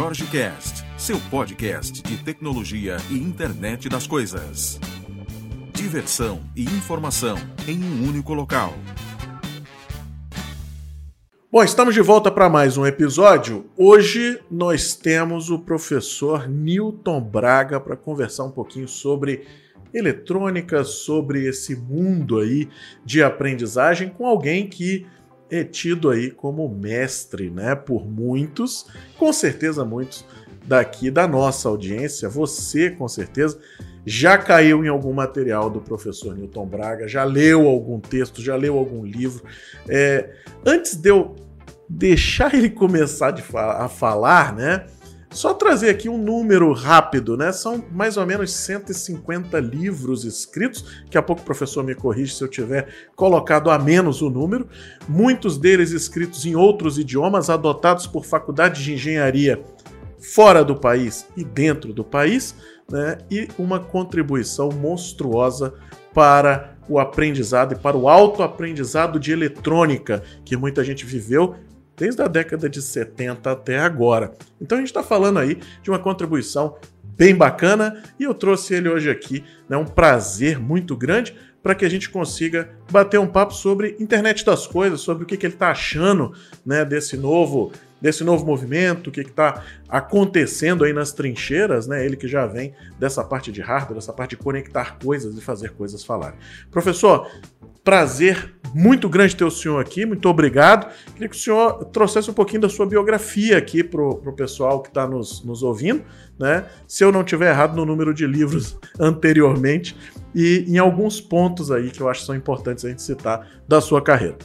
Jorge Cast, seu podcast de tecnologia e internet das coisas. Diversão e informação em um único local. Bom, estamos de volta para mais um episódio. Hoje nós temos o professor Newton Braga para conversar um pouquinho sobre eletrônica, sobre esse mundo aí de aprendizagem com alguém que é tido aí como mestre, né, por muitos, com certeza muitos daqui da nossa audiência, você com certeza já caiu em algum material do professor Newton Braga, já leu algum texto, já leu algum livro. É, antes de eu deixar ele começar fa a falar, né? Só trazer aqui um número rápido, né? São mais ou menos 150 livros escritos. Daqui a pouco o professor me corrige se eu tiver colocado a menos o número. Muitos deles escritos em outros idiomas, adotados por faculdades de engenharia fora do país e dentro do país, né? E uma contribuição monstruosa para o aprendizado e para o autoaprendizado de eletrônica que muita gente viveu desde a década de 70 até agora. Então a gente está falando aí de uma contribuição bem bacana e eu trouxe ele hoje aqui. É né, um prazer muito grande para que a gente consiga bater um papo sobre internet das coisas, sobre o que, que ele está achando né, desse novo desse novo movimento, o que está acontecendo aí nas trincheiras, né? Ele que já vem dessa parte de hardware, dessa parte de conectar coisas e fazer coisas falarem. Professor, Prazer muito grande ter o senhor aqui, muito obrigado. Queria que o senhor trouxesse um pouquinho da sua biografia aqui para o pessoal que está nos, nos ouvindo, né? Se eu não tiver errado no número de livros anteriormente e em alguns pontos aí que eu acho que são importantes a gente citar da sua carreira.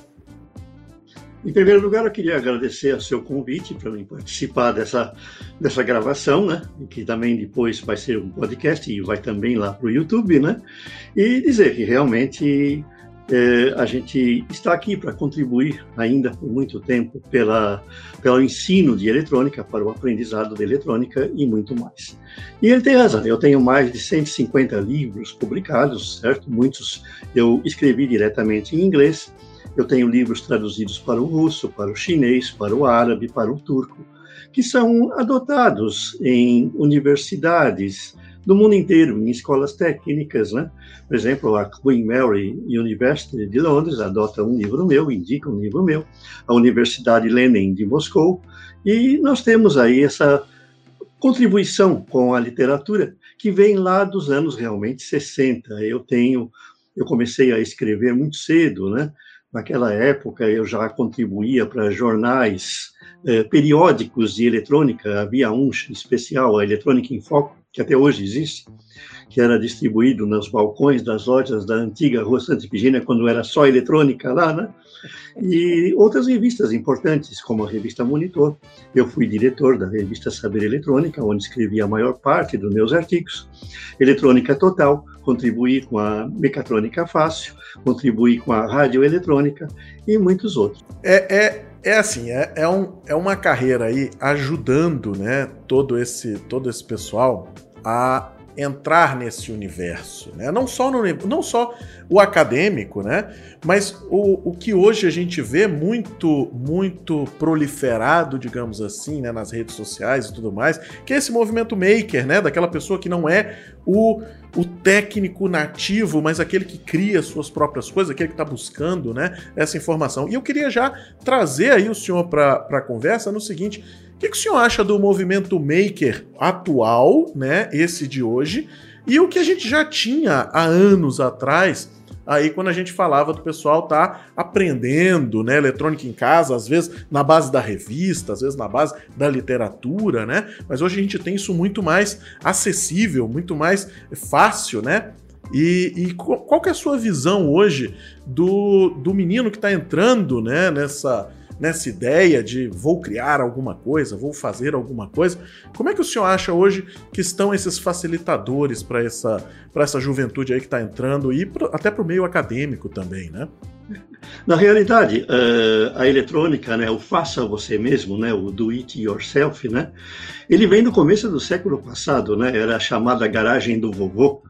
Em primeiro lugar, eu queria agradecer a seu convite para mim participar dessa, dessa gravação, né? Que também depois vai ser um podcast e vai também lá para o YouTube, né? E dizer que realmente é, a gente está aqui para contribuir ainda por muito tempo pela, pelo ensino de eletrônica, para o aprendizado de eletrônica e muito mais. E ele tem razão, eu tenho mais de 150 livros publicados, certo? Muitos eu escrevi diretamente em inglês. Eu tenho livros traduzidos para o russo, para o chinês, para o árabe, para o turco, que são adotados em universidades, do mundo inteiro, em escolas técnicas, né? Por exemplo, a Queen Mary University de Londres adota um livro meu, indica um livro meu, a Universidade Lenin de Moscou, e nós temos aí essa contribuição com a literatura que vem lá dos anos realmente 60. Eu tenho, eu comecei a escrever muito cedo, né? Naquela época eu já contribuía para jornais eh, periódicos de eletrônica, havia um especial, a Eletrônica em Foco, que até hoje existe, que era distribuído nos balcões das lojas da antiga Rua Santa Efigênia, quando era só eletrônica lá, né? E outras revistas importantes, como a revista Monitor. Eu fui diretor da revista Saber Eletrônica, onde escrevi a maior parte dos meus artigos. Eletrônica Total, contribuí com a Mecatrônica Fácil, contribuí com a Rádio Eletrônica e muitos outros. É, é é assim, é, é, um, é uma carreira aí ajudando né, todo, esse, todo esse pessoal a entrar nesse universo, né? Não só no, não só o acadêmico, né? Mas o, o que hoje a gente vê muito muito proliferado, digamos assim, né, nas redes sociais e tudo mais, que é esse movimento maker, né? Daquela pessoa que não é o, o técnico nativo, mas aquele que cria suas próprias coisas, aquele que está buscando, né? Essa informação. E eu queria já trazer aí o senhor para a conversa no seguinte que, que o senhor acha do movimento maker atual, né? Esse de hoje, e o que a gente já tinha há anos atrás, aí quando a gente falava do pessoal tá aprendendo, né, eletrônica em casa, às vezes na base da revista, às vezes na base da literatura, né? Mas hoje a gente tem isso muito mais acessível, muito mais fácil, né? E, e qual que é a sua visão hoje do, do menino que está entrando, né, nessa nessa ideia de vou criar alguma coisa, vou fazer alguma coisa. Como é que o senhor acha hoje que estão esses facilitadores para essa, essa juventude aí que está entrando e pro, até para o meio acadêmico também, né? Na realidade, uh, a eletrônica, né, o faça você mesmo, né, o do it yourself, né, ele vem do começo do século passado, né, era a chamada garagem do vovô,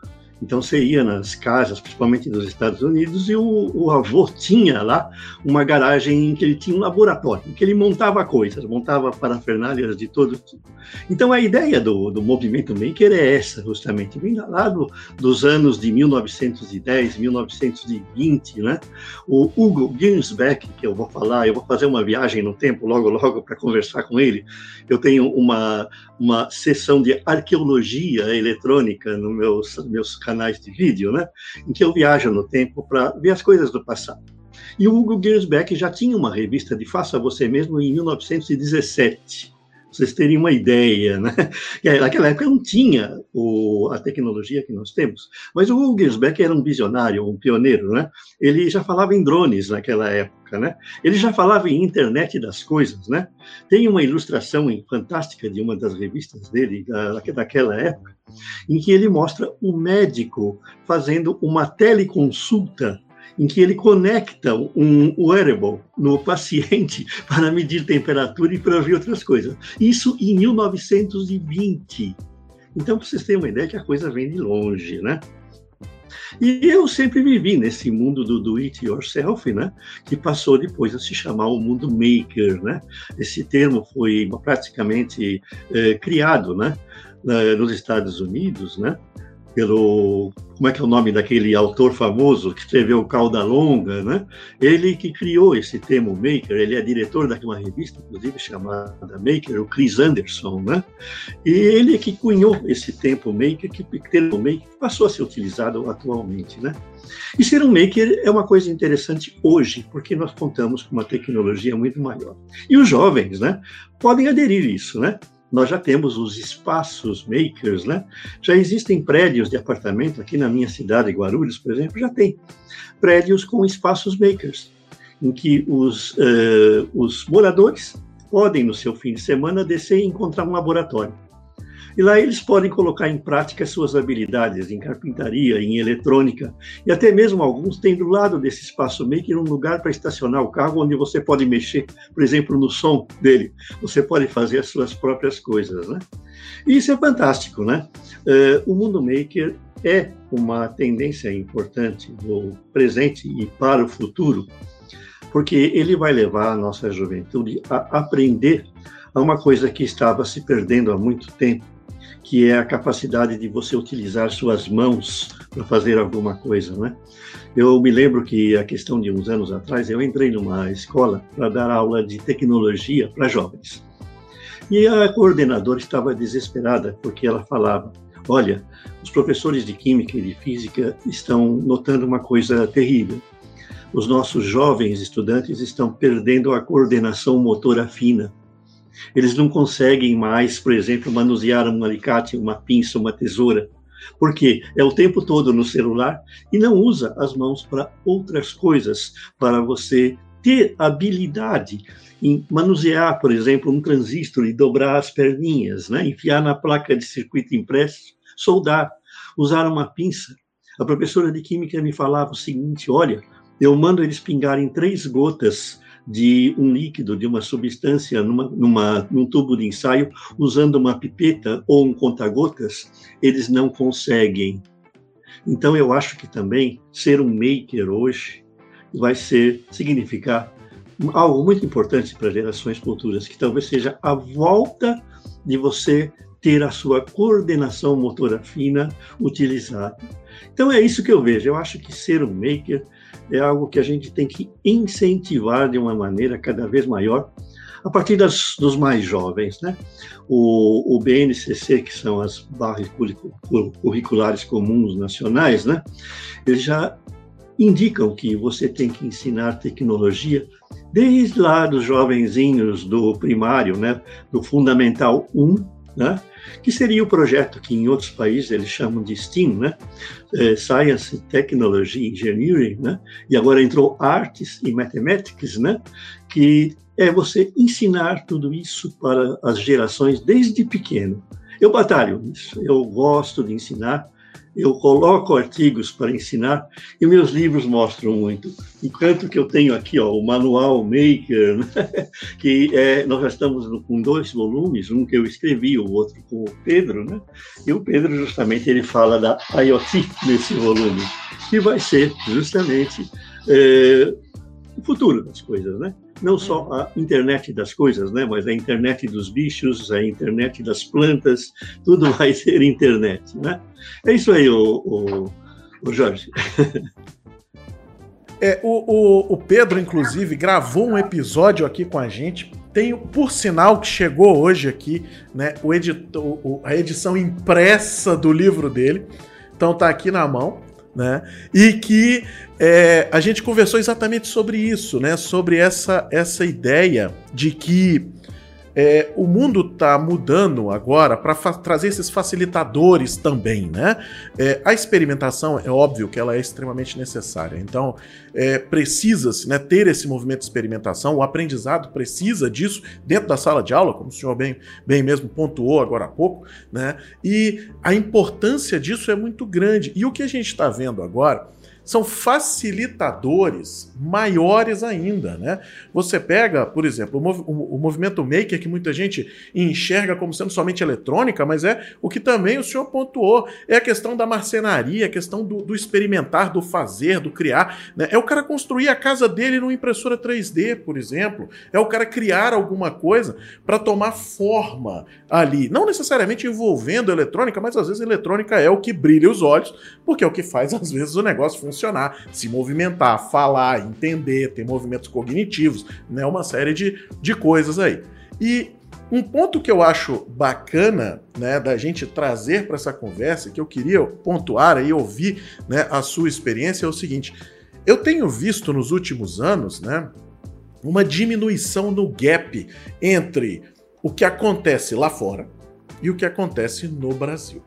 Então você ia nas casas, principalmente dos Estados Unidos, e o, o avô tinha lá uma garagem em que ele tinha um laboratório, em que ele montava coisas, montava parafernálias de todo tipo. Então a ideia do, do movimento maker é essa, justamente, vem lá do, dos anos de 1910, 1920, né? O Hugo Ginsbeck, que eu vou falar, eu vou fazer uma viagem no tempo logo, logo para conversar com ele. Eu tenho uma, uma sessão de arqueologia eletrônica nos meus, meus canais de vídeo, né? Em que eu viajo no tempo para ver as coisas do passado. E o Hugo Ginsbeck já tinha uma revista de Faça Você Mesmo em 1917 vocês terem uma ideia, né? Naquela época não tinha o, a tecnologia que nós temos, mas o Hugo era um visionário, um pioneiro, né? Ele já falava em drones naquela época, né? Ele já falava em internet das coisas, né? Tem uma ilustração fantástica de uma das revistas dele da, daquela época, em que ele mostra o médico fazendo uma teleconsulta em que ele conecta um wearable no paciente para medir temperatura e para ver outras coisas. Isso em 1920. Então, para vocês terem uma ideia que a coisa vem de longe, né? E eu sempre vivi nesse mundo do do it yourself, né? Que passou depois a se chamar o mundo maker, né? Esse termo foi praticamente é, criado, né? Nos Estados Unidos, né? Pelo como é que é o nome daquele autor famoso que escreveu Cauda Longa, né? Ele que criou esse termo maker, ele é diretor daquela revista, inclusive chamada Maker, o Chris Anderson, né? E ele é que cunhou esse termo maker, que termo maker passou a ser utilizado atualmente, né? E ser um maker é uma coisa interessante hoje, porque nós contamos com uma tecnologia muito maior. E os jovens, né, podem aderir a isso, né? Nós já temos os espaços makers, né? Já existem prédios de apartamento aqui na minha cidade, Guarulhos, por exemplo, já tem prédios com espaços makers, em que os, uh, os moradores podem, no seu fim de semana, descer e encontrar um laboratório. E lá eles podem colocar em prática suas habilidades em carpintaria, em eletrônica, e até mesmo alguns têm do lado desse espaço maker um lugar para estacionar o carro onde você pode mexer, por exemplo, no som dele. Você pode fazer as suas próprias coisas, né? E isso é fantástico, né? Uh, o mundo maker é uma tendência importante do presente e para o futuro, porque ele vai levar a nossa juventude a aprender a uma coisa que estava se perdendo há muito tempo, que é a capacidade de você utilizar suas mãos para fazer alguma coisa, né? Eu me lembro que a questão de uns anos atrás eu entrei numa escola para dar aula de tecnologia para jovens. E a coordenadora estava desesperada porque ela falava: "Olha, os professores de química e de física estão notando uma coisa terrível. Os nossos jovens estudantes estão perdendo a coordenação motora fina eles não conseguem mais, por exemplo, manusear um alicate, uma pinça, uma tesoura, porque é o tempo todo no celular e não usa as mãos para outras coisas, para você ter habilidade em manusear, por exemplo, um transistor e dobrar as perninhas, né? enfiar na placa de circuito impresso, soldar, usar uma pinça. A professora de química me falava o seguinte: olha, eu mando eles pingarem três gotas de um líquido, de uma substância numa, numa, num tubo de ensaio, usando uma pipeta ou um conta-gotas, eles não conseguem. Então, eu acho que também ser um maker hoje vai ser significar algo muito importante para gerações futuras, que talvez seja a volta de você ter a sua coordenação motora fina utilizada. Então é isso que eu vejo. Eu acho que ser um maker é algo que a gente tem que incentivar de uma maneira cada vez maior a partir das, dos mais jovens, né? O, o BNCC, que são as barras curriculares comuns nacionais, né? Eles já indicam que você tem que ensinar tecnologia desde lá dos jovenzinhos do primário, né? Do fundamental 1 né? Que seria o projeto que em outros países eles chamam de STEAM, né? É, Science, Technology, Engineering, né? e agora entrou Arts e Mathematics, né? que é você ensinar tudo isso para as gerações desde pequeno. Eu batalho nisso, eu gosto de ensinar, eu coloco artigos para ensinar e meus livros mostram muito. Enquanto que eu tenho aqui ó, o Manual Maker, né? que é, nós já estamos com dois volumes, um que eu escrevi, o outro com o Pedro, né? e o Pedro justamente ele fala da IoT nesse volume, que vai ser justamente é, o futuro das coisas, né? não só a internet das coisas, né, mas a internet dos bichos, a internet das plantas, tudo vai ser internet, né? É isso aí, o, o, o Jorge. É, o, o, o, Pedro, inclusive, gravou um episódio aqui com a gente. Tem, por sinal, que chegou hoje aqui, né? O editor, o, a edição impressa do livro dele. Então tá aqui na mão né? E que é, a gente conversou exatamente sobre isso, né? Sobre essa, essa ideia de que é, o mundo está mudando agora para trazer esses facilitadores também, né? É, a experimentação é óbvio que ela é extremamente necessária. Então é, precisa-se né, ter esse movimento de experimentação. O aprendizado precisa disso dentro da sala de aula, como o senhor bem, bem mesmo pontuou agora há pouco, né? E a importância disso é muito grande. E o que a gente está vendo agora são facilitadores maiores ainda, né? Você pega, por exemplo, o, mov o, movimento maker que muita gente enxerga como sendo somente eletrônica, mas é o que também o senhor pontuou, é a questão da marcenaria, a questão do, do experimentar, do fazer, do criar, né? É o cara construir a casa dele numa impressora 3D, por exemplo, é o cara criar alguma coisa para tomar forma ali, não necessariamente envolvendo eletrônica, mas às vezes eletrônica é o que brilha os olhos, porque é o que faz às vezes o negócio funcionar funcionar, se movimentar, falar, entender, ter movimentos cognitivos, né? Uma série de, de coisas aí. E um ponto que eu acho bacana, né, da gente trazer para essa conversa, que eu queria pontuar e ouvir, né, a sua experiência é o seguinte: eu tenho visto nos últimos anos, né, uma diminuição no gap entre o que acontece lá fora e o que acontece no Brasil.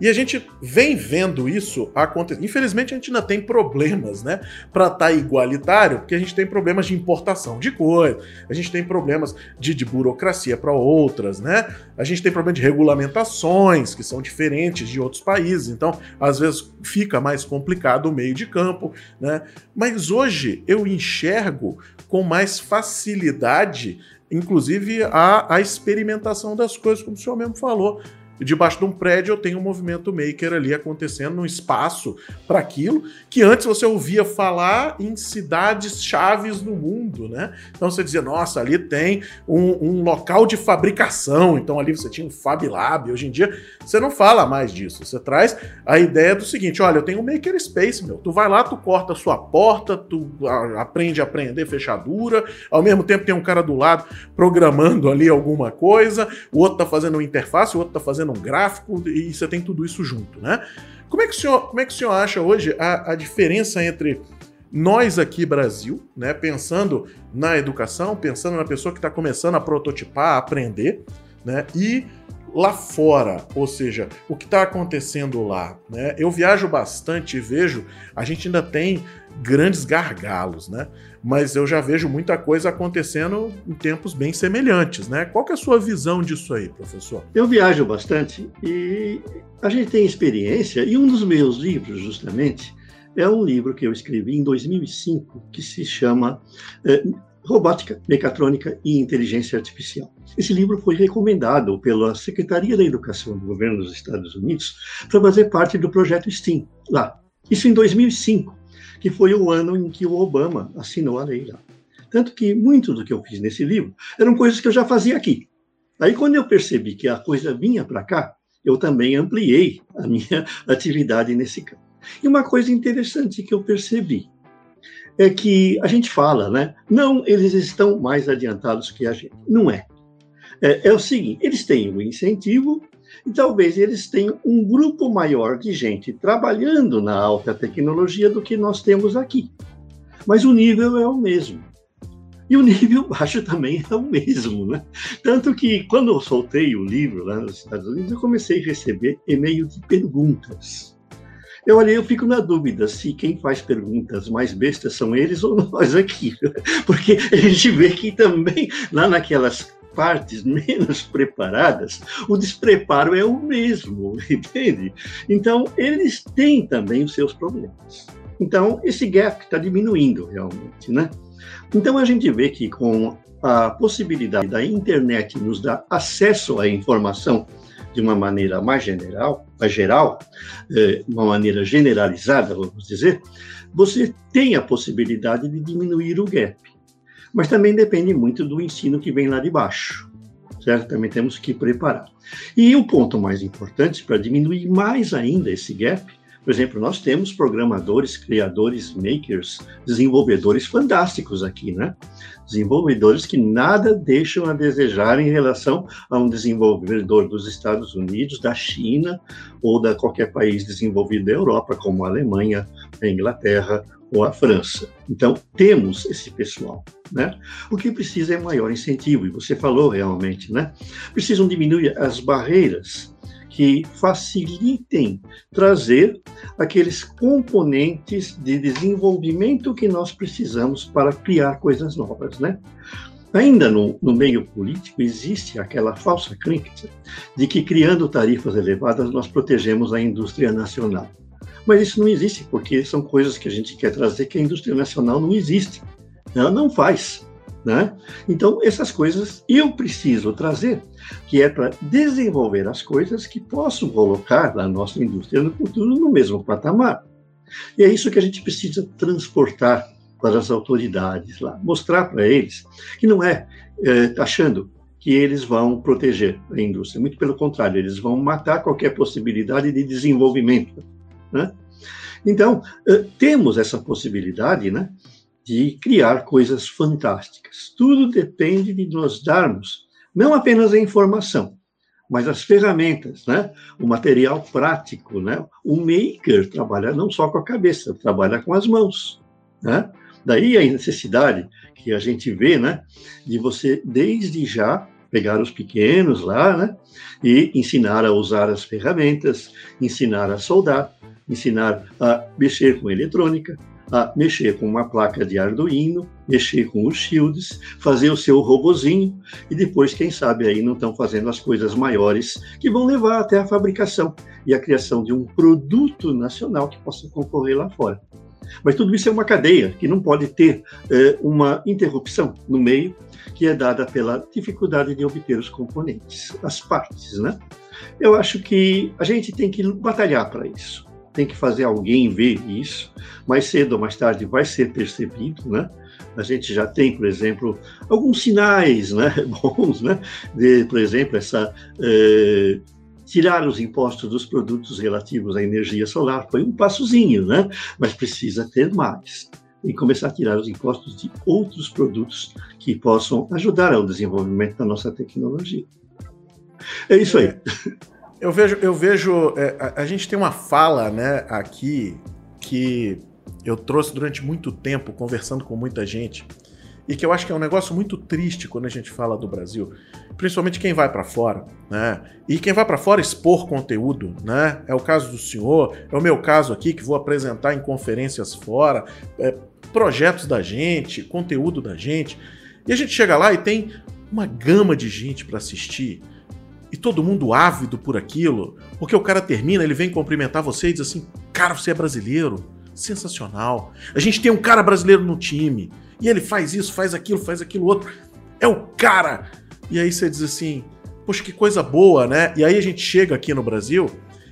E a gente vem vendo isso acontecer. Infelizmente, a gente ainda tem problemas, né? Para estar tá igualitário, porque a gente tem problemas de importação de coisa, a gente tem problemas de, de burocracia para outras, né? A gente tem problema de regulamentações que são diferentes de outros países. Então, às vezes, fica mais complicado o meio de campo, né? Mas hoje eu enxergo com mais facilidade inclusive a, a experimentação das coisas, como o senhor mesmo falou. Debaixo de um prédio eu tenho um movimento maker ali acontecendo, num espaço para aquilo, que antes você ouvia falar em cidades chaves no mundo, né? Então você dizia, nossa, ali tem um, um local de fabricação, então ali você tinha um Fab Lab. Hoje em dia você não fala mais disso, você traz a ideia do seguinte: olha, eu tenho um maker space, meu. Tu vai lá, tu corta a sua porta, tu aprende a aprender fechadura, ao mesmo tempo tem um cara do lado programando ali alguma coisa, o outro tá fazendo uma interface, o outro tá fazendo um gráfico e você tem tudo isso junto, né? Como é que o senhor, como é que o senhor acha hoje a, a diferença entre nós aqui Brasil, né, pensando na educação, pensando na pessoa que está começando a prototipar, a aprender, né, e lá fora, ou seja, o que está acontecendo lá, né? Eu viajo bastante e vejo, a gente ainda tem grandes gargalos, né? Mas eu já vejo muita coisa acontecendo em tempos bem semelhantes, né? Qual que é a sua visão disso aí, professor? Eu viajo bastante e a gente tem experiência, e um dos meus livros, justamente, é um livro que eu escrevi em 2005 que se chama é, Robótica, Mecatrônica e Inteligência Artificial. Esse livro foi recomendado pela Secretaria da Educação do Governo dos Estados Unidos para fazer parte do projeto STEAM lá. Isso em 2005 que foi o ano em que o Obama assinou a lei lá. Tanto que muito do que eu fiz nesse livro eram coisas que eu já fazia aqui. Aí, quando eu percebi que a coisa vinha para cá, eu também ampliei a minha atividade nesse campo. E uma coisa interessante que eu percebi é que a gente fala, né? Não, eles estão mais adiantados que a gente. Não é. É, é o seguinte: eles têm o incentivo e talvez eles tenham um grupo maior de gente trabalhando na alta tecnologia do que nós temos aqui. Mas o nível é o mesmo. E o nível baixo também é o mesmo, né? Tanto que quando eu soltei o livro lá nos Estados Unidos, eu comecei a receber e-mail de perguntas. Eu olhei, eu fico na dúvida se quem faz perguntas mais bestas são eles ou nós aqui. Porque a gente vê que também, lá naquelas partes menos preparadas, o despreparo é o mesmo, entende? Então, eles têm também os seus problemas. Então, esse gap está diminuindo realmente, né? Então, a gente vê que com a possibilidade da internet nos dar acesso à informação de uma maneira mais general, mais geral, de uma maneira generalizada, vamos dizer, você tem a possibilidade de diminuir o gap. Mas também depende muito do ensino que vem lá de baixo, certo? Também temos que preparar. E o ponto mais importante para diminuir mais ainda esse gap por exemplo, nós temos programadores, criadores, makers, desenvolvedores fantásticos aqui, né? Desenvolvedores que nada deixam a desejar em relação a um desenvolvedor dos Estados Unidos, da China ou da qualquer país desenvolvido da Europa, como a Alemanha, a Inglaterra ou a França. Então, temos esse pessoal. Né? O que precisa é maior incentivo, e você falou realmente, né? Precisam diminuir as barreiras que facilitem trazer aqueles componentes de desenvolvimento que nós precisamos para criar coisas novas, né? Ainda no, no, meio político existe aquela falsa crença de que criando tarifas elevadas nós protegemos a indústria nacional. Mas isso não existe, porque são coisas que a gente quer trazer que a indústria nacional não existe. Ela não faz. Né? Então, essas coisas eu preciso trazer, que é para desenvolver as coisas que possam colocar a nossa indústria no futuro no mesmo patamar. E é isso que a gente precisa transportar para as autoridades lá, mostrar para eles que não é, é achando que eles vão proteger a indústria, muito pelo contrário, eles vão matar qualquer possibilidade de desenvolvimento. Né? Então, é, temos essa possibilidade, né? de criar coisas fantásticas. Tudo depende de nós darmos não apenas a informação, mas as ferramentas, né? o material prático. Né? O maker trabalha não só com a cabeça, trabalha com as mãos. Né? Daí a necessidade que a gente vê né? de você, desde já, pegar os pequenos lá né? e ensinar a usar as ferramentas, ensinar a soldar, ensinar a mexer com eletrônica, a mexer com uma placa de Arduino, mexer com os shields, fazer o seu robozinho e depois, quem sabe, aí não estão fazendo as coisas maiores que vão levar até a fabricação e a criação de um produto nacional que possa concorrer lá fora. Mas tudo isso é uma cadeia que não pode ter é, uma interrupção no meio, que é dada pela dificuldade de obter os componentes, as partes, né? Eu acho que a gente tem que batalhar para isso tem que fazer alguém ver isso. Mais cedo ou mais tarde vai ser percebido, né? A gente já tem, por exemplo, alguns sinais, né, bons, né? De, por exemplo, essa eh, tirar os impostos dos produtos relativos à energia solar foi um passozinho, né? Mas precisa ter mais e começar a tirar os impostos de outros produtos que possam ajudar ao desenvolvimento da nossa tecnologia. É isso aí. É. Eu vejo, eu vejo é, a, a, gente tem uma fala, né, aqui que eu trouxe durante muito tempo conversando com muita gente e que eu acho que é um negócio muito triste quando a gente fala do Brasil, principalmente quem vai para fora, né? E quem vai para fora expor conteúdo, né? É o caso do senhor, é o meu caso aqui que vou apresentar em conferências fora, é, projetos da gente, conteúdo da gente. E a gente chega lá e tem uma gama de gente para assistir e todo mundo ávido por aquilo, porque o cara termina, ele vem cumprimentar você e diz assim: Cara, você é brasileiro, sensacional. A gente tem um cara brasileiro no time, e ele faz isso, faz aquilo, faz aquilo outro. É o cara! E aí você diz assim: Poxa, que coisa boa, né? E aí a gente chega aqui no Brasil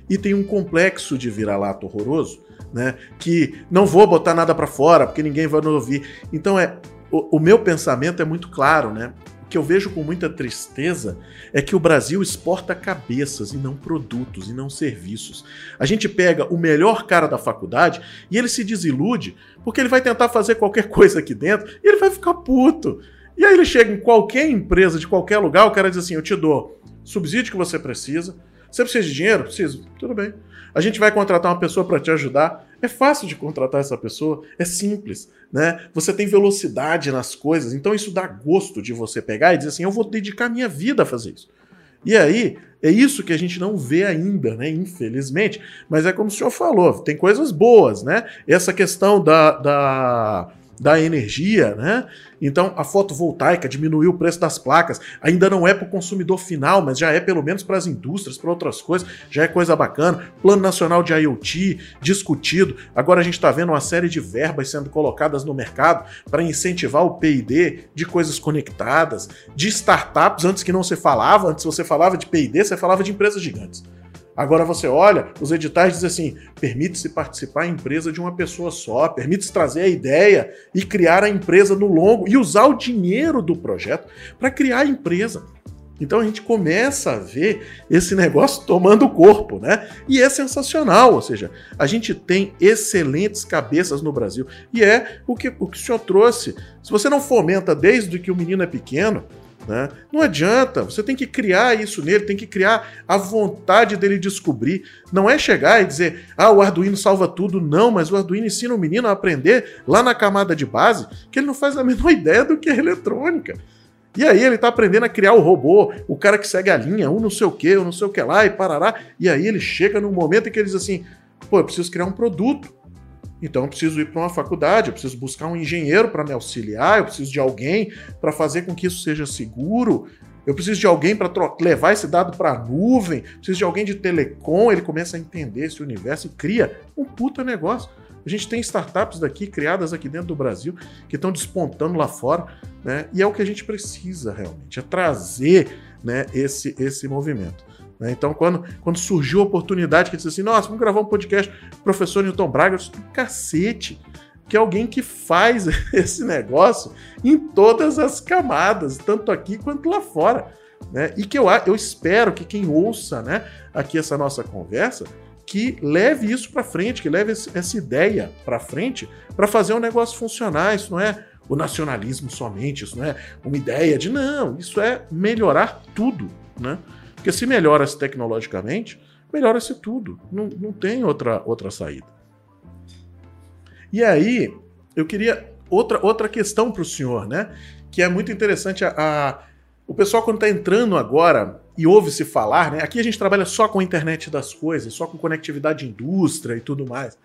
e tem um complexo de vira-lata horroroso, né? Que não vou botar nada para fora, porque ninguém vai nos ouvir. Então é. O, o meu pensamento é muito claro, né? Que eu vejo com muita tristeza é que o Brasil exporta cabeças e não produtos e não serviços. A gente pega o melhor cara da faculdade e ele se desilude porque ele vai tentar fazer qualquer coisa aqui dentro e ele vai ficar puto. E aí ele chega em qualquer empresa de qualquer lugar, o cara diz assim: "Eu te dou subsídio que você precisa. Você precisa de dinheiro? Preciso. Tudo bem. A gente vai contratar uma pessoa para te ajudar. É fácil de contratar essa pessoa, é simples, né? Você tem velocidade nas coisas, então isso dá gosto de você pegar e dizer assim: eu vou dedicar minha vida a fazer isso. E aí, é isso que a gente não vê ainda, né? Infelizmente. Mas é como o senhor falou, tem coisas boas, né? Essa questão da, da da energia, né? Então a fotovoltaica diminuiu o preço das placas. Ainda não é para o consumidor final, mas já é pelo menos para as indústrias, para outras coisas. Já é coisa bacana. Plano Nacional de IoT discutido. Agora a gente está vendo uma série de verbas sendo colocadas no mercado para incentivar o PD de coisas conectadas, de startups. Antes que não se falava, antes você falava de PD, você falava de empresas gigantes. Agora você olha, os editais dizem assim: permite-se participar em empresa de uma pessoa só, permite-se trazer a ideia e criar a empresa no longo e usar o dinheiro do projeto para criar a empresa. Então a gente começa a ver esse negócio tomando corpo, né? E é sensacional, ou seja, a gente tem excelentes cabeças no Brasil. E é o que o, que o senhor trouxe. Se você não fomenta desde que o menino é pequeno, né? Não adianta, você tem que criar isso nele, tem que criar a vontade dele descobrir. Não é chegar e dizer, ah, o Arduino salva tudo. Não, mas o Arduino ensina o menino a aprender lá na camada de base que ele não faz a menor ideia do que é eletrônica. E aí ele está aprendendo a criar o robô, o cara que segue a linha, um não sei o que, um não sei o que lá, e parará. E aí ele chega num momento em que ele diz assim: pô, eu preciso criar um produto. Então eu preciso ir para uma faculdade, eu preciso buscar um engenheiro para me auxiliar, eu preciso de alguém para fazer com que isso seja seguro, eu preciso de alguém para levar esse dado para a nuvem, preciso de alguém de telecom, ele começa a entender esse universo e cria um puta negócio. A gente tem startups daqui, criadas aqui dentro do Brasil, que estão despontando lá fora, né? E é o que a gente precisa realmente, é trazer né, esse, esse movimento. Né? Então, quando, quando surgiu a oportunidade que disse assim, nossa, vamos gravar um podcast professor Newton Braga, eu disse, cacete, que é alguém que faz esse negócio em todas as camadas, tanto aqui quanto lá fora. Né? E que eu, eu espero que quem ouça né, aqui essa nossa conversa que leve isso para frente, que leve essa ideia para frente para fazer o negócio funcionar. Isso não é o nacionalismo somente, isso não é uma ideia de não, isso é melhorar tudo, né? Porque se melhora-se tecnologicamente, melhora-se tudo. Não, não tem outra, outra saída. E aí, eu queria outra, outra questão para o senhor, né? Que é muito interessante. A, a o pessoal, quando está entrando agora e ouve-se falar, né? Aqui a gente trabalha só com a internet das coisas, só com conectividade de indústria e tudo mais.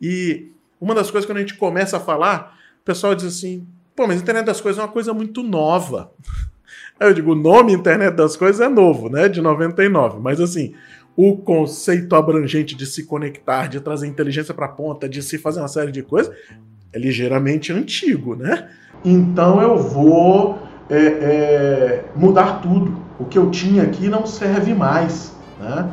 E uma das coisas, quando a gente começa a falar, o pessoal diz assim: pô, mas a internet das coisas é uma coisa muito nova. Eu digo, o nome Internet das Coisas é novo, né? De 99. Mas assim, o conceito abrangente de se conectar, de trazer inteligência para a ponta, de se fazer uma série de coisas, é ligeiramente antigo, né? Então eu vou é, é, mudar tudo. O que eu tinha aqui não serve mais, né?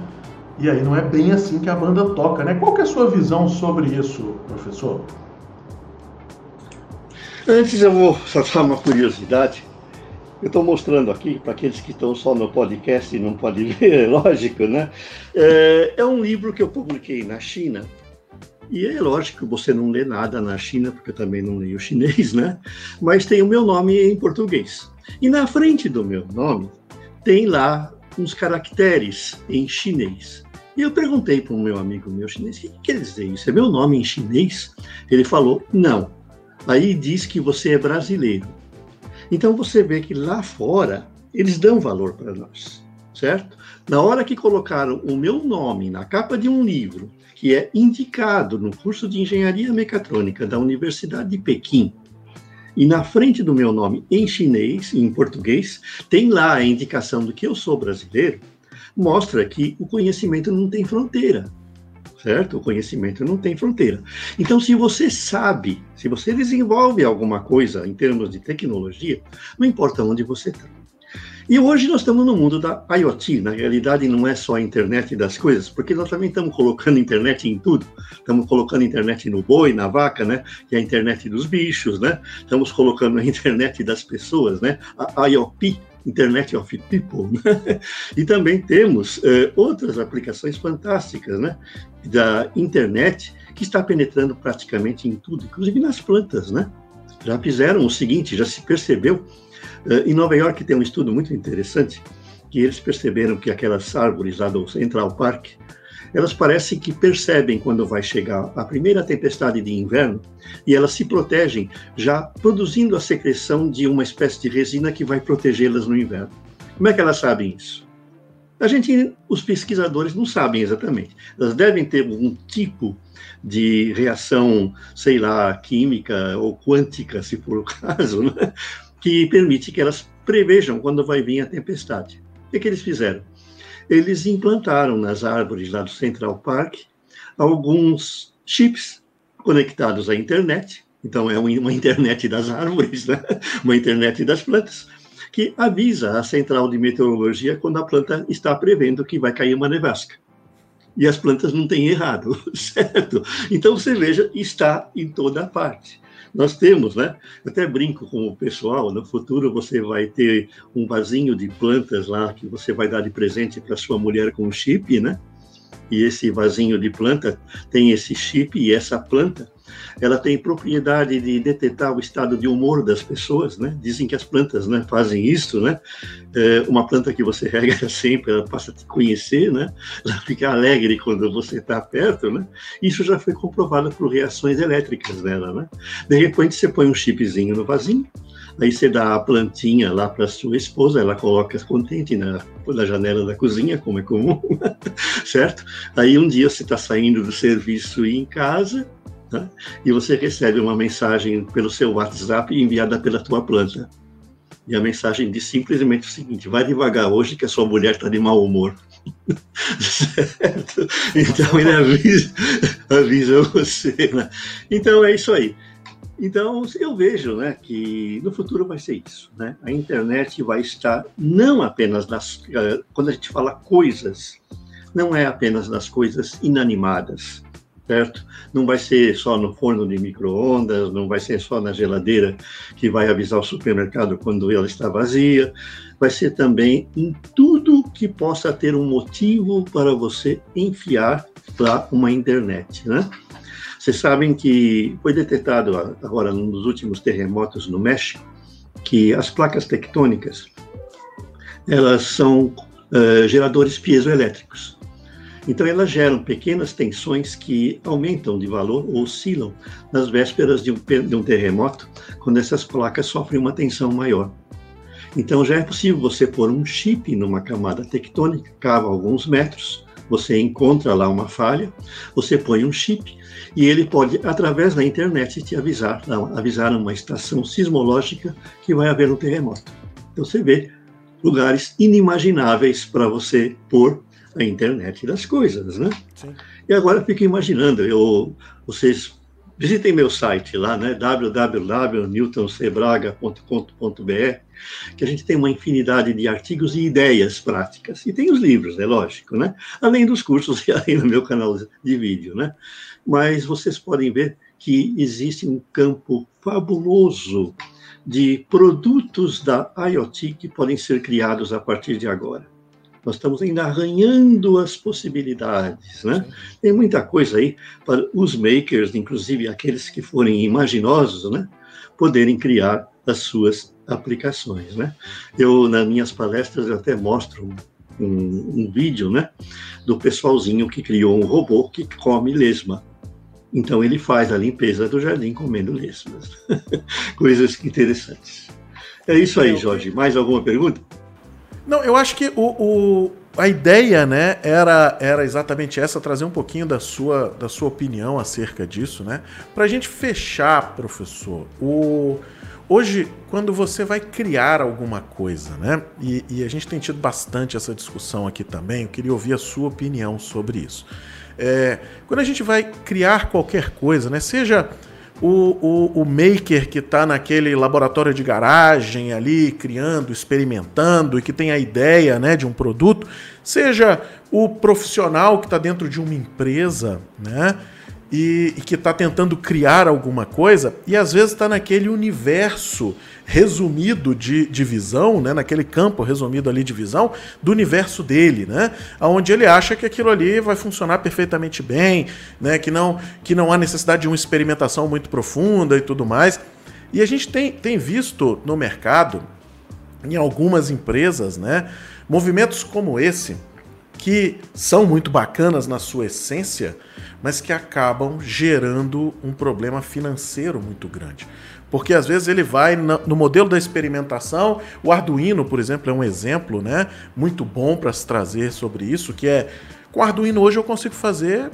E aí não é bem assim que a banda toca, né? Qual que é a sua visão sobre isso, professor? Antes eu vou soltar uma curiosidade. Eu estou mostrando aqui, para aqueles que estão só no podcast e não podem ver, é lógico, né? É, é, um livro que eu publiquei na China. E é lógico que você não lê nada na China, porque eu também não leio chinês, né? Mas tem o meu nome em português. E na frente do meu nome tem lá uns caracteres em chinês. E eu perguntei para um meu amigo meu chinês, o que quer dizer isso? É meu nome em chinês? Ele falou, não. Aí diz que você é brasileiro. Então você vê que lá fora eles dão valor para nós, certo? Na hora que colocaram o meu nome na capa de um livro que é indicado no curso de Engenharia Mecatrônica da Universidade de Pequim, e na frente do meu nome em chinês e em português, tem lá a indicação do que eu sou brasileiro, mostra que o conhecimento não tem fronteira certo? O conhecimento não tem fronteira. Então, se você sabe, se você desenvolve alguma coisa em termos de tecnologia, não importa onde você está. E hoje nós estamos no mundo da IoT, na realidade não é só a internet das coisas, porque nós também estamos colocando internet em tudo. Estamos colocando internet no boi, na vaca, né? Que é a internet dos bichos, né? Estamos colocando a internet das pessoas, né? A IoT, Internet of People. Né? E também temos uh, outras aplicações fantásticas né? da internet que está penetrando praticamente em tudo, inclusive nas plantas. Né? Já fizeram o seguinte, já se percebeu. Uh, em Nova York tem um estudo muito interessante que eles perceberam que aquelas árvores lá do Central Park elas parecem que percebem quando vai chegar a primeira tempestade de inverno e elas se protegem, já produzindo a secreção de uma espécie de resina que vai protegê-las no inverno. Como é que elas sabem isso? A gente, os pesquisadores não sabem exatamente. Elas devem ter algum tipo de reação, sei lá, química ou quântica, se for o caso, né? que permite que elas prevejam quando vai vir a tempestade. O que, que eles fizeram? Eles implantaram nas árvores lá do Central Park alguns chips conectados à internet. Então, é uma internet das árvores, né? uma internet das plantas, que avisa a central de meteorologia quando a planta está prevendo que vai cair uma nevasca. E as plantas não têm errado, certo? Então, você veja, está em toda parte. Nós temos, né? Até brinco com o pessoal, no futuro você vai ter um vasinho de plantas lá que você vai dar de presente para sua mulher com chip, né? E esse vasinho de planta tem esse chip e essa planta ela tem propriedade de detectar o estado de humor das pessoas, né? Dizem que as plantas, né, fazem isso, né? É, uma planta que você rega sempre, ela passa a te conhecer, né? Ela fica alegre quando você está perto, né? Isso já foi comprovado por reações elétricas dela, né? De repente você põe um chipzinho no vasinho, Aí você dá a plantinha lá para sua esposa, ela coloca contente na, na janela da cozinha, como é comum, certo? Aí um dia você está saindo do serviço e em casa, E você recebe uma mensagem pelo seu WhatsApp enviada pela tua planta. E a mensagem diz simplesmente o seguinte: vai devagar hoje que a sua mulher está de mau humor. certo? Então ele avisa, avisa você. Né? Então é isso aí. Então eu vejo né, que no futuro vai ser isso. Né? A internet vai estar não apenas nas. Eh, quando a gente fala coisas, não é apenas nas coisas inanimadas Não vai ser só no forno de micro-ondas, não vai ser só na geladeira que vai avisar o supermercado quando ela está vazia, vai ser também em tudo que possa ter um motivo para você enfiar para uma internet, né? Vocês sabem que foi detectado agora nos últimos terremotos no México que as placas tectônicas elas são uh, geradores piezoelétricos. Então, elas geram pequenas tensões que aumentam de valor ou oscilam nas vésperas de um, de um terremoto, quando essas placas sofrem uma tensão maior. Então, já é possível você pôr um chip numa camada tectônica, cava alguns metros, você encontra lá uma falha, você põe um chip e ele pode, através da internet, te avisar, avisar uma estação sismológica que vai haver um terremoto. Então, você vê lugares inimagináveis para você pôr a internet das coisas, né? Sim. E agora fico imaginando, eu, vocês visitem meu site lá, né, www.newtoncebraga.com.br, que a gente tem uma infinidade de artigos e ideias práticas. E tem os livros, é lógico, né? Além dos cursos e aí no meu canal de vídeo, né? Mas vocês podem ver que existe um campo fabuloso de produtos da IoT que podem ser criados a partir de agora. Nós estamos ainda arranhando as possibilidades, né? Tem muita coisa aí para os makers, inclusive aqueles que forem imaginosos, né? Poderem criar as suas aplicações, né? Eu, nas minhas palestras, eu até mostro um, um, vídeo, né? Do pessoalzinho que criou um robô que come lesma. Então ele faz a limpeza do jardim comendo lesmas. Coisas interessantes. É isso aí, Jorge. Mais alguma pergunta? Não, eu acho que o, o, a ideia, né, era, era exatamente essa, trazer um pouquinho da sua, da sua opinião acerca disso, né? Para a gente fechar, professor, o, hoje, quando você vai criar alguma coisa, né? E, e, a gente tem tido bastante essa discussão aqui também, eu queria ouvir a sua opinião sobre isso. É, quando a gente vai criar qualquer coisa, né? Seja o, o, o maker que está naquele laboratório de garagem ali, criando, experimentando e que tem a ideia né, de um produto, seja o profissional que está dentro de uma empresa, né? e, e que está tentando criar alguma coisa e às vezes está naquele universo resumido de, de visão, né, naquele campo resumido ali de visão do universo dele, né, onde ele acha que aquilo ali vai funcionar perfeitamente bem, né, que não que não há necessidade de uma experimentação muito profunda e tudo mais. E a gente tem, tem visto no mercado, em algumas empresas, né, movimentos como esse, que são muito bacanas na sua essência, mas que acabam gerando um problema financeiro muito grande. Porque às vezes ele vai no modelo da experimentação, o Arduino, por exemplo, é um exemplo né, muito bom para se trazer sobre isso, que é com o Arduino hoje eu consigo fazer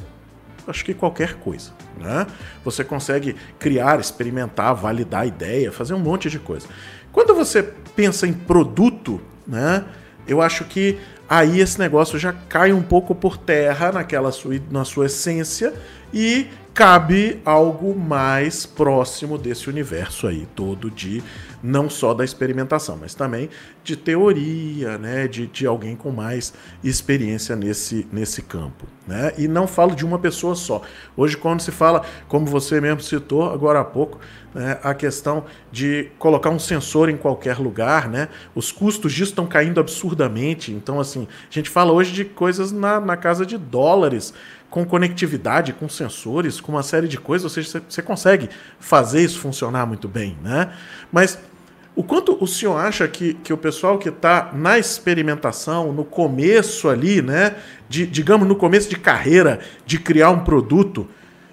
acho que qualquer coisa. Né? Você consegue criar, experimentar, validar a ideia, fazer um monte de coisa. Quando você pensa em produto, né, eu acho que aí esse negócio já cai um pouco por terra naquela sua, na sua essência e cabe algo mais próximo desse universo aí todo de não só da experimentação, mas também de teoria, né, de, de alguém com mais experiência nesse, nesse campo. Né? E não falo de uma pessoa só. Hoje, quando se fala, como você mesmo citou agora há pouco, né, a questão de colocar um sensor em qualquer lugar, né, os custos disso estão caindo absurdamente. Então, assim, a gente fala hoje de coisas na, na casa de dólares com conectividade, com sensores, com uma série de coisas, ou seja, você consegue fazer isso funcionar muito bem, né? Mas o quanto o senhor acha que, que o pessoal que está na experimentação, no começo ali, né, de, digamos, no começo de carreira, de criar um produto,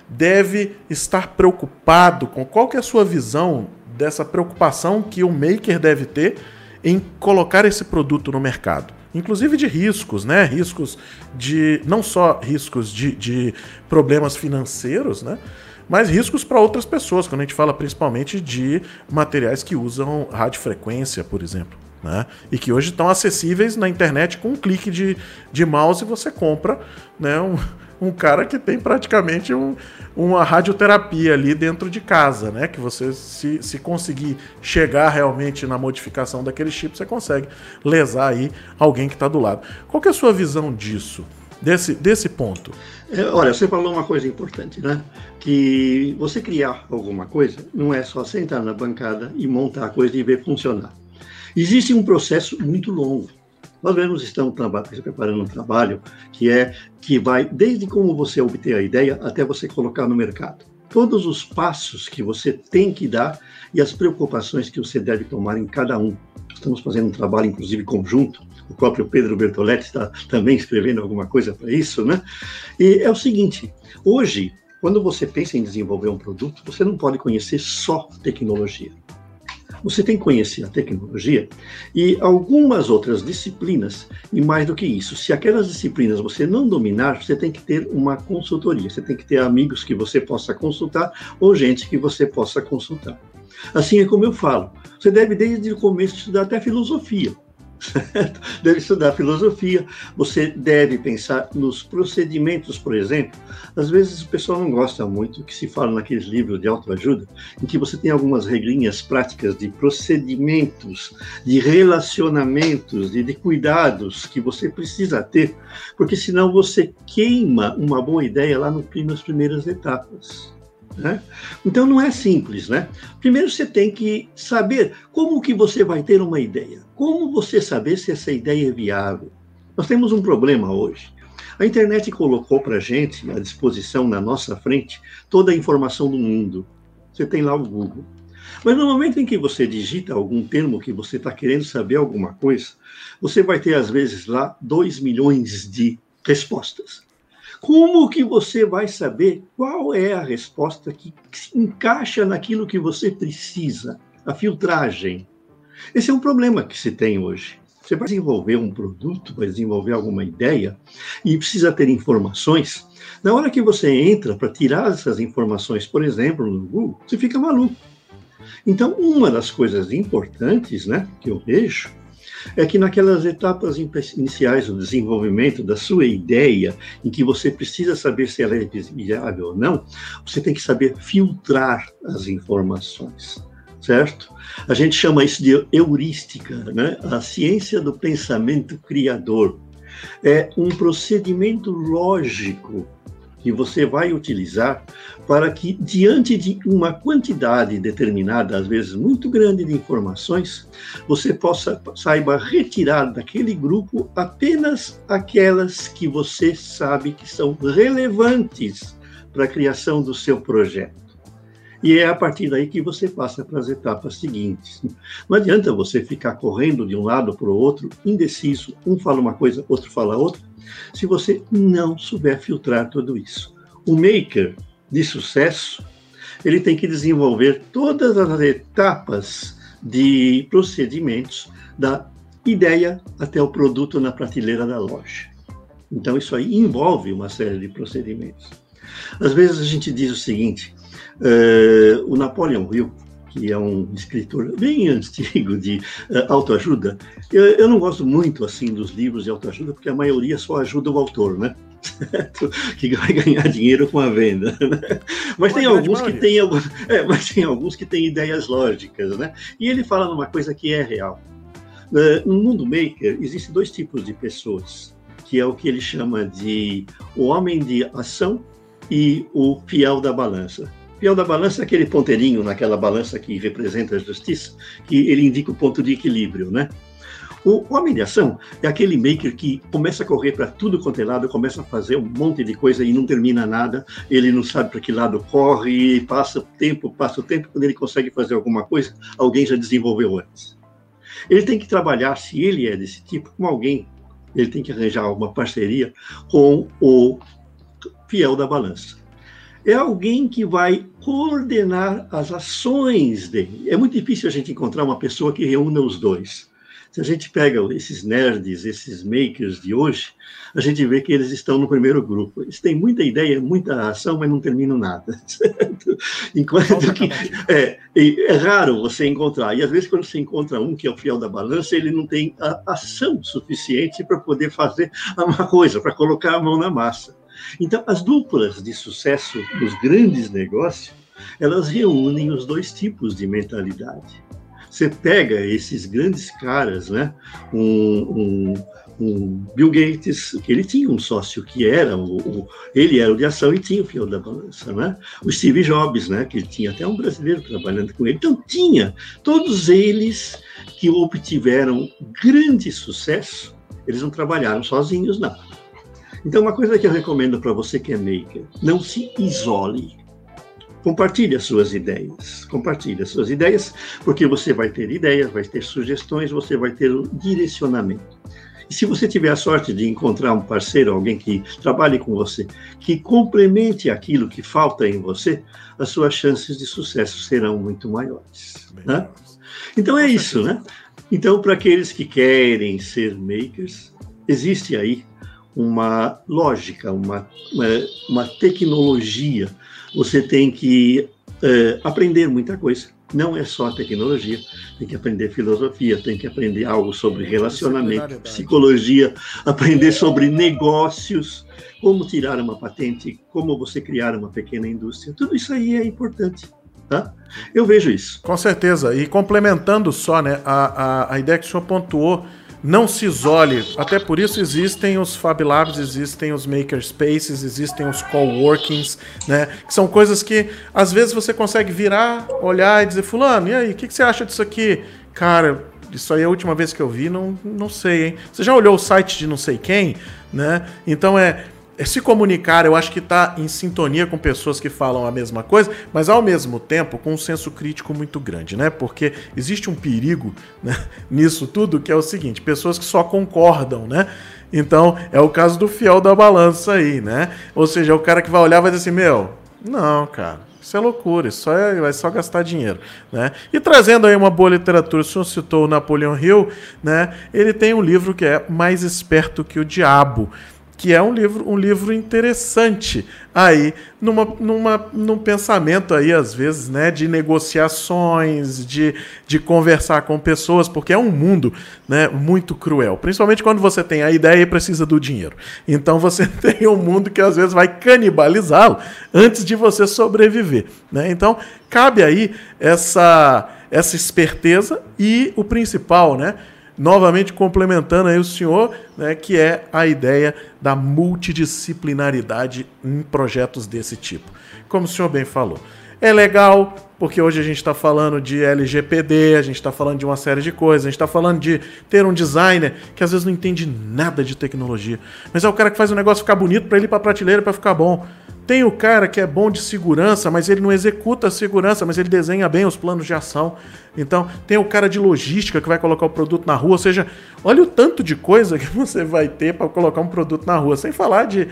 deve estar preocupado com qual que é a sua visão dessa preocupação que o maker deve ter em colocar esse produto no mercado? Inclusive de riscos, né? Riscos de. não só riscos de, de problemas financeiros, né? Mas riscos para outras pessoas, quando a gente fala principalmente de materiais que usam radiofrequência, por exemplo. Né? E que hoje estão acessíveis na internet com um clique de, de mouse você compra né, um, um cara que tem praticamente um, uma radioterapia ali dentro de casa, né? Que você, se, se conseguir chegar realmente na modificação daquele chip, você consegue lesar aí alguém que está do lado. Qual é a sua visão disso? Desse, desse ponto? É, olha, você falou uma coisa importante, né? Que você criar alguma coisa não é só sentar na bancada e montar a coisa e ver funcionar. Existe um processo muito longo. Nós mesmos estamos preparando um trabalho que é que vai desde como você obter a ideia até você colocar no mercado. Todos os passos que você tem que dar e as preocupações que você deve tomar em cada um. Estamos fazendo um trabalho, inclusive, conjunto. O próprio Pedro Bertoletti está também escrevendo alguma coisa para isso, né? E é o seguinte: hoje, quando você pensa em desenvolver um produto, você não pode conhecer só tecnologia. Você tem que conhecer a tecnologia e algumas outras disciplinas, e mais do que isso, se aquelas disciplinas você não dominar, você tem que ter uma consultoria, você tem que ter amigos que você possa consultar ou gente que você possa consultar. Assim é como eu falo, você deve desde o começo estudar até filosofia Deve estudar filosofia, você deve pensar nos procedimentos, por exemplo. Às vezes o pessoal não gosta muito que se fala naqueles livros de autoajuda, em que você tem algumas regrinhas práticas de procedimentos, de relacionamentos e de cuidados que você precisa ter, porque senão você queima uma boa ideia lá nas primeiras etapas. Né? Então não é simples, né? Primeiro você tem que saber como que você vai ter uma ideia. Como você saber se essa ideia é viável? Nós temos um problema hoje. A internet colocou para a gente à disposição na nossa frente toda a informação do mundo. Você tem lá o Google. Mas no momento em que você digita algum termo que você está querendo saber alguma coisa, você vai ter às vezes lá 2 milhões de respostas. Como que você vai saber qual é a resposta que se encaixa naquilo que você precisa? A filtragem. Esse é um problema que se tem hoje. Você vai desenvolver um produto, vai desenvolver alguma ideia e precisa ter informações. Na hora que você entra para tirar essas informações, por exemplo, no Google, você fica maluco. Então, uma das coisas importantes né, que eu vejo é que naquelas etapas iniciais do desenvolvimento da sua ideia, em que você precisa saber se ela é viável ou não, você tem que saber filtrar as informações, certo? A gente chama isso de heurística, né? A ciência do pensamento criador. É um procedimento lógico que você vai utilizar para que, diante de uma quantidade determinada, às vezes muito grande de informações, você possa saiba retirar daquele grupo apenas aquelas que você sabe que são relevantes para a criação do seu projeto. E é a partir daí que você passa para as etapas seguintes. Não adianta você ficar correndo de um lado para o outro, indeciso, um fala uma coisa, outro fala outra, se você não souber filtrar tudo isso. O maker de sucesso, ele tem que desenvolver todas as etapas de procedimentos da ideia até o produto na prateleira da loja. Então, isso aí envolve uma série de procedimentos. Às vezes a gente diz o seguinte: uh, o Napoleon Hill, que é um escritor bem antigo de uh, autoajuda, eu, eu, não gosto muito assim dos livros de autoajuda, porque a maioria só ajuda o autor, né? que vai ganhar dinheiro com a venda. Né? Mas tem alguns que têm é, mas tem alguns que têm ideias lógicas, né? E ele fala numa coisa que é real. Uh, no mundo maker existem dois tipos de pessoas que é o que ele chama de o homem de ação e o fiel da balança. O fiel da balança é aquele ponteirinho naquela balança que representa a justiça, que ele indica o ponto de equilíbrio, né? O homem de ação é aquele maker que começa a correr para tudo quanto é lado, começa a fazer um monte de coisa e não termina nada, ele não sabe para que lado corre, passa o tempo, passa o tempo, quando ele consegue fazer alguma coisa, alguém já desenvolveu antes. Ele tem que trabalhar, se ele é desse tipo, com alguém ele tem que arranjar uma parceria com o fiel da balança. É alguém que vai coordenar as ações dele. É muito difícil a gente encontrar uma pessoa que reúna os dois. Se a gente pega esses nerds, esses makers de hoje, a gente vê que eles estão no primeiro grupo. Eles têm muita ideia, muita ação, mas não terminam nada. Certo? Enquanto que é, é raro você encontrar. E às vezes, quando você encontra um que é o fiel da balança, ele não tem ação suficiente para poder fazer uma coisa, para colocar a mão na massa. Então, as duplas de sucesso dos grandes negócios, elas reúnem os dois tipos de mentalidade. Você pega esses grandes caras, né? Um, um, um Bill Gates, ele tinha um sócio que era o, o, ele era o de ação e tinha o fio da balança, né? O Steve Jobs, né? Que tinha até um brasileiro trabalhando com ele. Então tinha todos eles que obtiveram grande sucesso. Eles não trabalharam sozinhos, não. Então, uma coisa que eu recomendo para você que é maker, não se isole. Compartilhe as suas ideias. Compartilhe as suas ideias, porque você vai ter ideias, vai ter sugestões, você vai ter direcionamento. E se você tiver a sorte de encontrar um parceiro, alguém que trabalhe com você, que complemente aquilo que falta em você, as suas chances de sucesso serão muito maiores. Né? Então é isso, né? Então, para aqueles que querem ser makers, existe aí uma lógica, uma, uma, tecnologia você tem que é, aprender muita coisa. Não é só tecnologia, tem que aprender filosofia, tem que aprender algo sobre relacionamento, psicologia, aprender sobre negócios, como tirar uma patente, como você criar uma pequena indústria. Tudo isso aí é importante. Tá? Eu vejo isso. Com certeza. E complementando só, né, a, a, a ideia que o senhor pontuou não se isole. Até por isso existem os Fab Labs, existem os Makerspaces, existem os coworkings, né? Que são coisas que às vezes você consegue virar, olhar e dizer, fulano, e aí, o que, que você acha disso aqui? Cara, isso aí é a última vez que eu vi, não, não sei, hein? Você já olhou o site de não sei quem, né? Então é é se comunicar, eu acho que está em sintonia com pessoas que falam a mesma coisa, mas ao mesmo tempo com um senso crítico muito grande, né? Porque existe um perigo né, nisso tudo que é o seguinte: pessoas que só concordam, né? Então é o caso do fiel da balança aí, né? Ou seja, é o cara que vai olhar e vai dizer assim: meu, não, cara, isso é loucura, isso é, vai só gastar dinheiro. Né? E trazendo aí uma boa literatura, o senhor citou o Napoleon Hill, né? ele tem um livro que é Mais Esperto que o Diabo que é um livro, um livro interessante aí numa, numa, num pensamento aí às vezes né de negociações de, de conversar com pessoas porque é um mundo né muito cruel. Principalmente quando você tem a ideia e precisa do dinheiro. Então você tem um mundo que às vezes vai canibalizá-lo antes de você sobreviver né. Então cabe aí essa essa esperteza e o principal né novamente complementando aí o senhor, né, que é a ideia da multidisciplinaridade em projetos desse tipo. Como o senhor bem falou. É legal, porque hoje a gente está falando de LGPD, a gente está falando de uma série de coisas, a gente está falando de ter um designer que às vezes não entende nada de tecnologia, mas é o cara que faz o negócio ficar bonito para ele ir para prateleira para ficar bom. Tem o cara que é bom de segurança, mas ele não executa a segurança, mas ele desenha bem os planos de ação. Então, tem o cara de logística que vai colocar o produto na rua. Ou seja, olha o tanto de coisa que você vai ter para colocar um produto na rua, sem falar de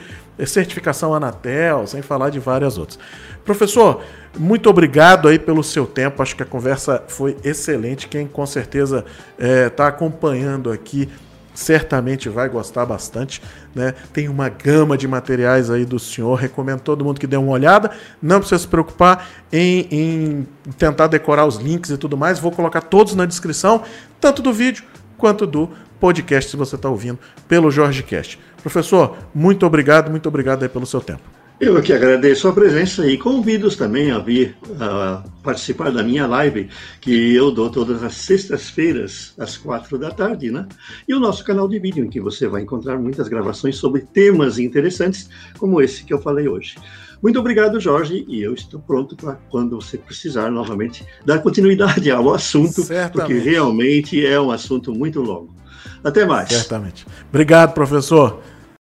certificação Anatel, sem falar de várias outras. Professor, muito obrigado aí pelo seu tempo. Acho que a conversa foi excelente. Quem com certeza está é, acompanhando aqui certamente vai gostar bastante. Né? Tem uma gama de materiais aí do senhor. Recomendo todo mundo que dê uma olhada. Não precisa se preocupar em, em tentar decorar os links e tudo mais. Vou colocar todos na descrição, tanto do vídeo quanto do podcast, se você está ouvindo pelo Jorge Cast. Professor, muito obrigado, muito obrigado aí pelo seu tempo. Eu que agradeço a presença e convido-os também a vir a participar da minha live, que eu dou todas as sextas-feiras, às quatro da tarde, né? E o nosso canal de vídeo, em que você vai encontrar muitas gravações sobre temas interessantes, como esse que eu falei hoje. Muito obrigado, Jorge, e eu estou pronto para quando você precisar novamente dar continuidade ao assunto, Certamente. porque realmente é um assunto muito longo. Até mais. Certamente. Obrigado, professor.